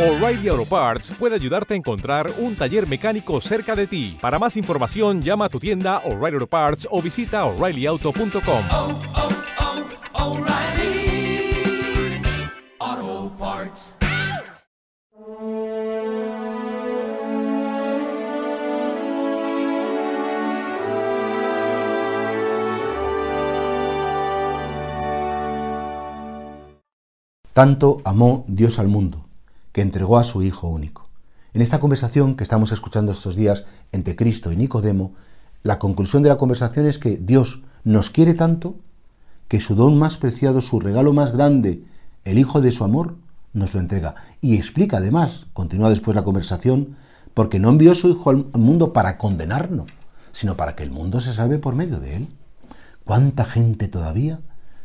O'Reilly Auto Parts puede ayudarte a encontrar un taller mecánico cerca de ti. Para más información, llama a tu tienda O'Reilly Auto Parts o visita oreillyauto.com. oh, oh, Parts. Tanto amó Dios al mundo, que entregó a su Hijo único. En esta conversación que estamos escuchando estos días entre Cristo y Nicodemo, la conclusión de la conversación es que Dios nos quiere tanto que su don más preciado, su regalo más grande, el Hijo de su amor, nos lo entrega. Y explica además, continúa después la conversación, porque no envió su Hijo al mundo para condenarnos, sino para que el mundo se salve por medio de él. ¿Cuánta gente todavía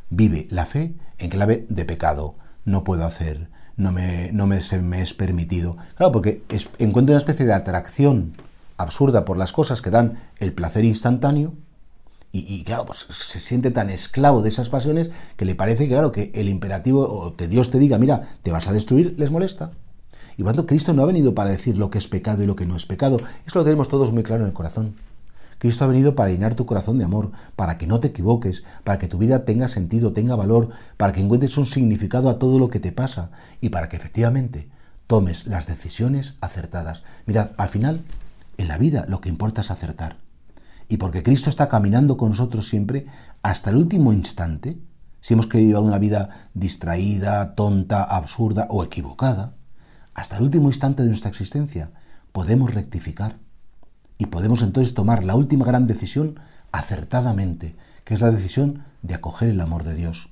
vive la fe en clave de pecado? No puedo hacer, no me, no me, se me es permitido. Claro, porque es, encuentra una especie de atracción absurda por las cosas que dan el placer instantáneo y, y, claro, pues se siente tan esclavo de esas pasiones que le parece claro que el imperativo o que Dios te diga, mira, te vas a destruir, les molesta. Y cuando Cristo no ha venido para decir lo que es pecado y lo que no es pecado, eso lo tenemos todos muy claro en el corazón. Cristo ha venido para llenar tu corazón de amor, para que no te equivoques, para que tu vida tenga sentido, tenga valor, para que encuentres un significado a todo lo que te pasa y para que efectivamente tomes las decisiones acertadas. Mirad, al final, en la vida lo que importa es acertar. Y porque Cristo está caminando con nosotros siempre hasta el último instante, si hemos llevado una vida distraída, tonta, absurda o equivocada, hasta el último instante de nuestra existencia podemos rectificar y podemos entonces tomar la última gran decisión acertadamente, que es la decisión de acoger el amor de Dios.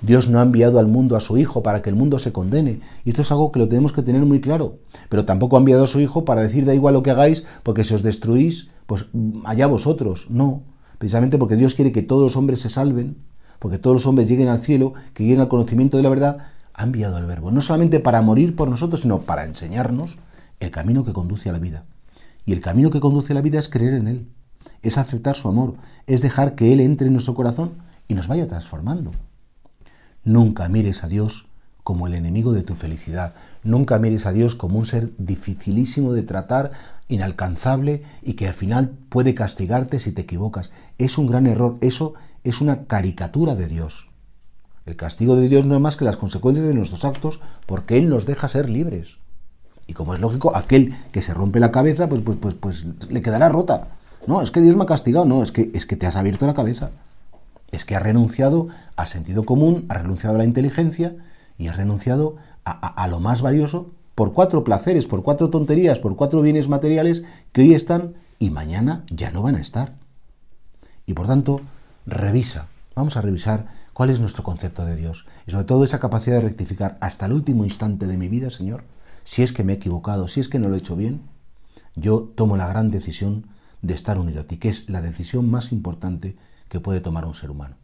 Dios no ha enviado al mundo a su Hijo para que el mundo se condene. Y esto es algo que lo tenemos que tener muy claro. Pero tampoco ha enviado a su Hijo para decir da igual lo que hagáis, porque si os destruís, pues allá vosotros. No. Precisamente porque Dios quiere que todos los hombres se salven, porque todos los hombres lleguen al cielo, que lleguen al conocimiento de la verdad, ha enviado al Verbo. No solamente para morir por nosotros, sino para enseñarnos el camino que conduce a la vida. Y el camino que conduce la vida es creer en Él, es aceptar su amor, es dejar que Él entre en nuestro corazón y nos vaya transformando. Nunca mires a Dios como el enemigo de tu felicidad. Nunca mires a Dios como un ser dificilísimo de tratar, inalcanzable y que al final puede castigarte si te equivocas. Es un gran error. Eso es una caricatura de Dios. El castigo de Dios no es más que las consecuencias de nuestros actos porque Él nos deja ser libres. Y como es lógico, aquel que se rompe la cabeza, pues, pues, pues, pues le quedará rota. No, es que Dios me ha castigado, no, es que, es que te has abierto la cabeza es que ha renunciado al sentido común, ha renunciado a la inteligencia y ha renunciado a, a, a, lo más valioso por cuatro placeres, por cuatro tonterías, por cuatro bienes materiales que hoy están y mañana ya no van a estar. Y por tanto, revisa, vamos a revisar cuál es nuestro concepto de Dios y sobre todo esa capacidad de rectificar hasta el último instante de mi vida, Señor, si es que me he equivocado, si es que no lo he hecho bien, yo tomo la gran decisión de estar unido a ti, que es la decisión más importante que puede tomar un ser humano.